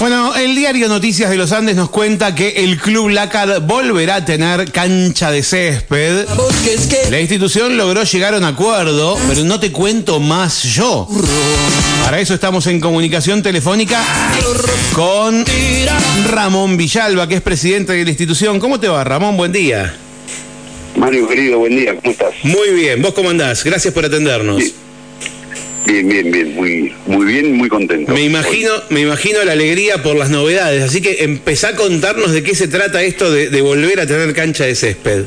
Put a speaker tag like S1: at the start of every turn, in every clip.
S1: Bueno, el diario Noticias de los Andes nos cuenta que el Club Lácar volverá a tener cancha de césped. La institución logró llegar a un acuerdo, pero no te cuento más yo. Para eso estamos en comunicación telefónica con Ramón Villalba, que es presidente de la institución. ¿Cómo te va, Ramón? Buen día.
S2: Mario, querido, buen día, ¿cómo estás?
S1: Muy bien, ¿vos cómo andás? Gracias por atendernos.
S2: Bien, bien, bien, muy, muy bien, muy contento.
S1: Me imagino, me imagino la alegría por las novedades, así que empezá a contarnos de qué se trata esto de, de volver a tener cancha de césped.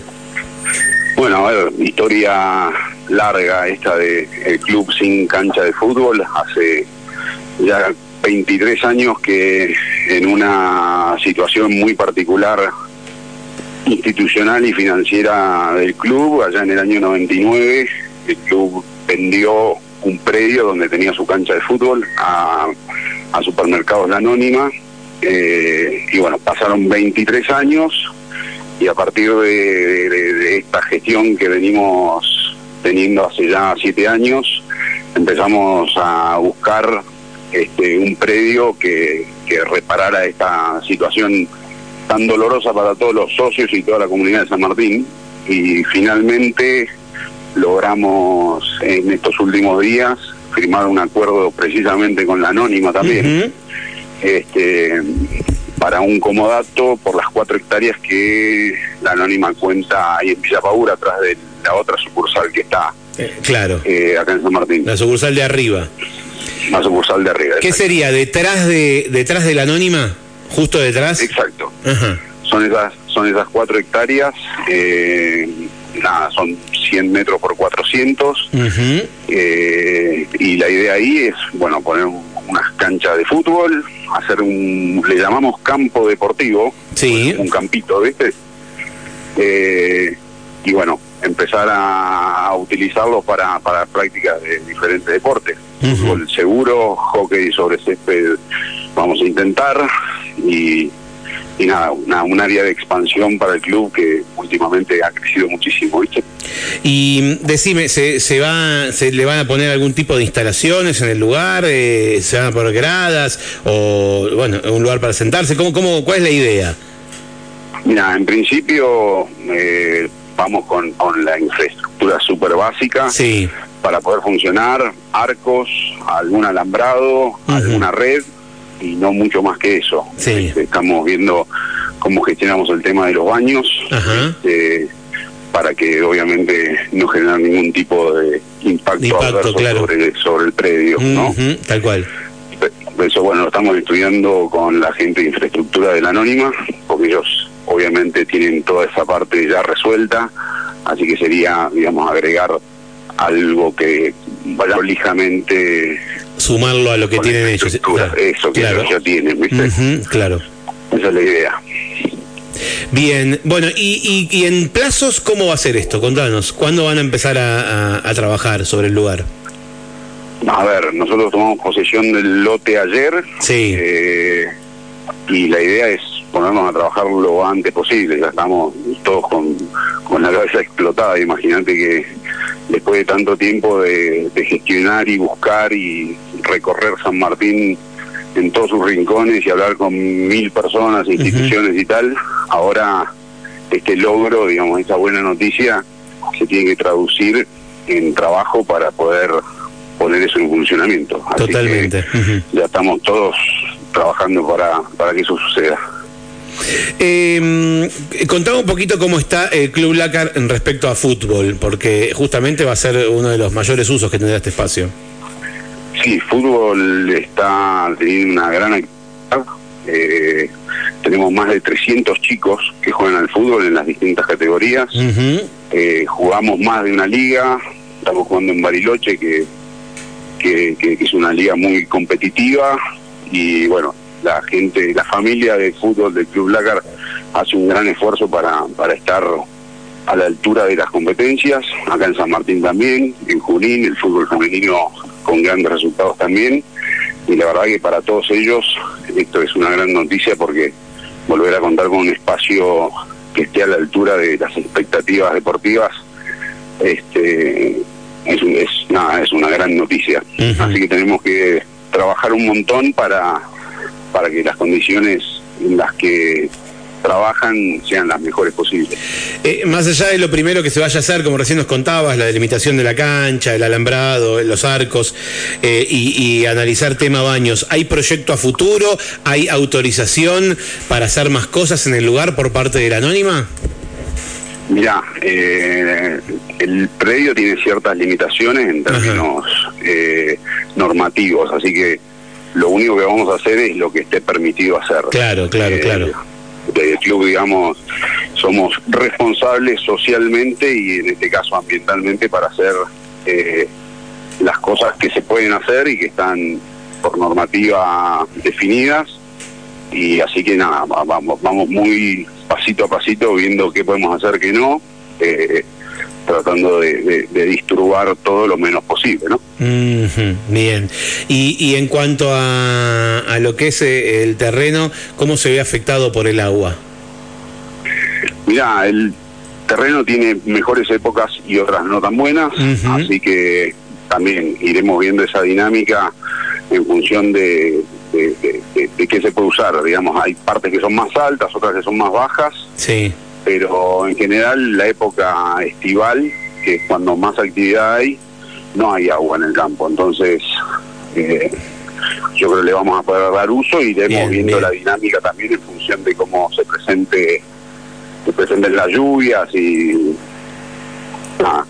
S2: Bueno, a ver, historia larga esta de el club sin cancha de fútbol. Hace ya 23 años que en una situación muy particular institucional y financiera del club, allá en el año 99, el club vendió un predio donde tenía su cancha de fútbol a, Supermercados La Anónima. Eh, y bueno, pasaron 23 años y a partir de, esta gestión que venimos teniendo hace ya siete años, empezamos a buscar este, un predio que, que reparara esta situación tan dolorosa para todos los socios y toda la comunidad de San Martín. Y finalmente logramos en estos últimos días firmar un acuerdo precisamente con la Anónima también este, para un comodato por las cuatro hectáreas que la Anónima cuenta ahí en Villa Paura, atrás de la otra sucursal que está
S1: Eh, claro,
S2: eh, acá en San Martín,
S1: la sucursal de arriba.
S2: la sucursal de arriba.
S1: ¿Qué
S2: exacto.
S1: sería? ¿Detrás de, detrás de la anónima? ¿Justo detrás?
S2: Exacto.
S1: Ajá.
S2: Son esas, son esas cuatro hectáreas, eh, nada, son 100 metros por 400.
S1: Ujú.
S2: Eh, y la idea ahí es, bueno, poner un- unas canchas de fútbol, hacer un, le llamamos campo deportivo,
S1: Sí.
S2: un campito, ¿viste? Eh, y bueno, empezar a, a utilizarlo para, para prácticas de diferentes deportes. Fútbol seguro, hockey sobre césped, vamos a intentar, y, y nada, una, un área de expansión para el club que últimamente ha crecido muchísimo, ¿viste?
S1: Y decime, ¿se, se, va, ¿se le van a poner algún tipo de instalaciones en el lugar? Eh, ¿Se van a poner gradas? ¿O, bueno, un lugar para sentarse? ¿Cómo, cómo, ¿Cuál es la idea?
S2: Mira, en principio eh, vamos con, con la infraestructura súper básica
S1: Sí.
S2: para poder funcionar, arcos, algún alambrado, alguna red y no mucho más que eso.
S1: Sí.
S2: Este, Estamos viendo cómo gestionamos el tema de los baños este, para que obviamente no generar ningún tipo de impacto,
S1: impacto, claro.
S2: sobre, sobre el predio, ¿no?
S1: Tal cual.
S2: Eso, bueno, lo estamos estudiando con la gente de infraestructura de la Anónima, porque ellos obviamente tienen toda esa parte ya resuelta, así que sería, digamos, agregar algo que prolijamente
S1: Sumarlo a lo que tienen ellos.
S2: eso que
S1: Claro.
S2: ellos tienen, ¿viste?
S1: Claro.
S2: Esa es la idea.
S1: Bien, bueno, y, y, y en plazos cómo va a ser esto? Contanos, ¿cuándo van a empezar a, a- a trabajar sobre el lugar?
S2: A ver, nosotros tomamos posesión del lote ayer
S1: Sí.
S2: eh, y la idea es ponernos a trabajar lo antes posible. Ya estamos todos con, con la cabeza explotada. Imagínate que después de tanto tiempo de, de gestionar y buscar y recorrer San Martín en todos sus rincones y hablar con mil personas, instituciones y tal, ahora este logro, digamos, esta buena noticia se tiene que traducir en trabajo para poder poner eso en funcionamiento. Así que
S1: Totalmente.
S2: Ya estamos todos trabajando para, para que eso suceda.
S1: Eh, contame un poquito cómo está el Club Lácar en respecto a fútbol, porque justamente va a ser uno de los mayores usos que tendrá este espacio.
S2: Sí, fútbol está teniendo una gran actividad. Eh, tenemos más de 300 chicos que juegan al fútbol en las distintas categorías. Eh, jugamos más de una liga. Estamos jugando en Bariloche, que, que, que- que es una liga muy competitiva. Y bueno, la gente, la familia de fútbol del Club Lácar hace un gran esfuerzo para, para estar a la altura de las competencias. Acá en San Martín también, en Junín, el fútbol femenino con grandes resultados también. Y la verdad que para todos ellos esto es una gran noticia porque volver a contar con un espacio que esté a la altura de las expectativas deportivas este es, es, nada, es una gran noticia. Así que tenemos que trabajar un montón para para que las condiciones en las que trabajan sean las mejores posibles.
S1: Eh, más allá de lo primero que se vaya a hacer, como recién nos contabas, la delimitación de la cancha, el alambrado, los arcos eh, y, analizar tema baños, ¿hay proyecto a futuro? ¿Hay autorización para hacer más cosas en el lugar por parte de la anónima?
S2: Mira, eh, el predio tiene ciertas limitaciones en términos normativos, así que lo único que vamos a hacer es lo que esté permitido hacer.
S1: Claro, claro, claro
S2: del club, digamos, somos responsables socialmente y en este caso ambientalmente para hacer eh, las cosas que se pueden hacer y que están por normativa definidas. Y así que nada, vamos, vamos muy pasito a pasito viendo qué podemos hacer, que no. Eh, tratando de, de, disturbar todo lo menos posible, ¿no?
S1: bien. Y, y, en cuanto a, a, lo que es eh, el terreno, ¿cómo se ve afectado por el agua?
S2: Mira, el terreno tiene mejores épocas y otras no tan buenas, así que también iremos viendo esa dinámica en función de, de, de, qué se puede usar. Digamos, hay partes que son más altas, otras que son más bajas.
S1: Sí
S2: pero en general la época estival, que es cuando más actividad hay, no hay agua en el campo. Entonces, eh, yo creo que le vamos a poder dar uso y iremos viendo la dinámica también en función de cómo se presente se presenten las lluvias y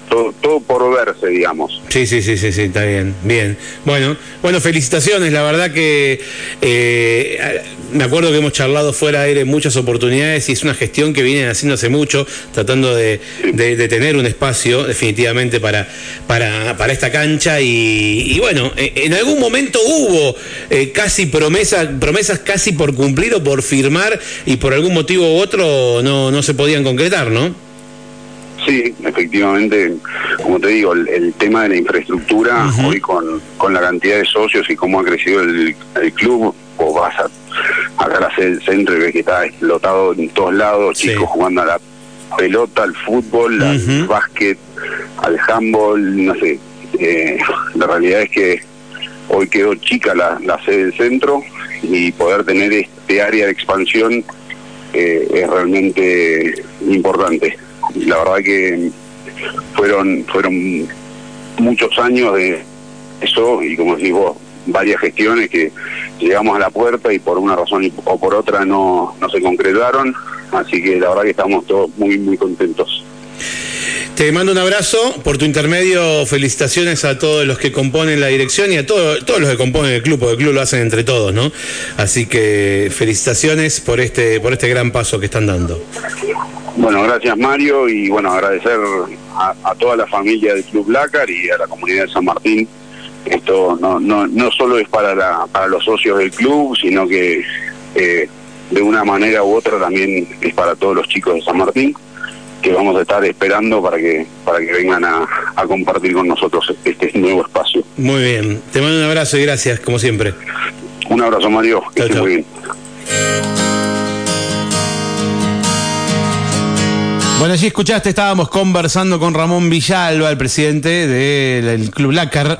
S2: todo, todo por verse, digamos.
S1: Sí, sí, sí, sí, sí, está bien, bien. Bueno, bueno, felicitaciones, la verdad que eh, me acuerdo que hemos charlado fuera de aire muchas oportunidades y es una gestión que vienen haciendo hace mucho, tratando de, tener un espacio definitivamente para, para, para esta cancha y, bueno, e, en algún momento hubo eh, casi promesas, promesas casi por cumplir o por firmar y por algún motivo u otro no, no se podían concretar, ¿no?
S2: Sí, efectivamente, como te digo, el, tema de la infraestructura, hoy con, con la cantidad de socios y cómo ha crecido el, club, vos vas a, a la el centro y ves que está explotado en todos lados, chicos jugando a la pelota, al fútbol, al básquet, al handball, no sé. Eh, la realidad es que hoy quedó chica la, la sede del centro y poder tener este área de expansión eh, es realmente importante. La verdad que fueron fueron muchos años de eso y como decís vos, varias gestiones que llegamos a la puerta y por una razón o por otra no, no se concretaron, así que la verdad que estamos todos muy muy contentos.
S1: Te mando un abrazo. Por tu intermedio, felicitaciones a todos los que componen la dirección y a todos todos los que componen el club, porque el club lo hacen entre todos, ¿no? Así que felicitaciones por este, por este gran paso que están dando.
S2: Bueno, gracias Mario y bueno, agradecer a, toda la familia del Club Lácar y a la comunidad de San Martín. Esto no, no, no solo es para, la, para los socios del club, sino que eh, de una manera u otra también es para todos los chicos de San Martín que vamos a estar esperando para que para que vengan a, compartir con nosotros este nuevo espacio.
S1: Muy bien, te mando un abrazo y gracias, como siempre.
S2: Un abrazo, Mario, que estés muy bien.
S1: Bueno, si escuchaste, estábamos conversando con Ramón Villalba, el presidente del Club Lácar.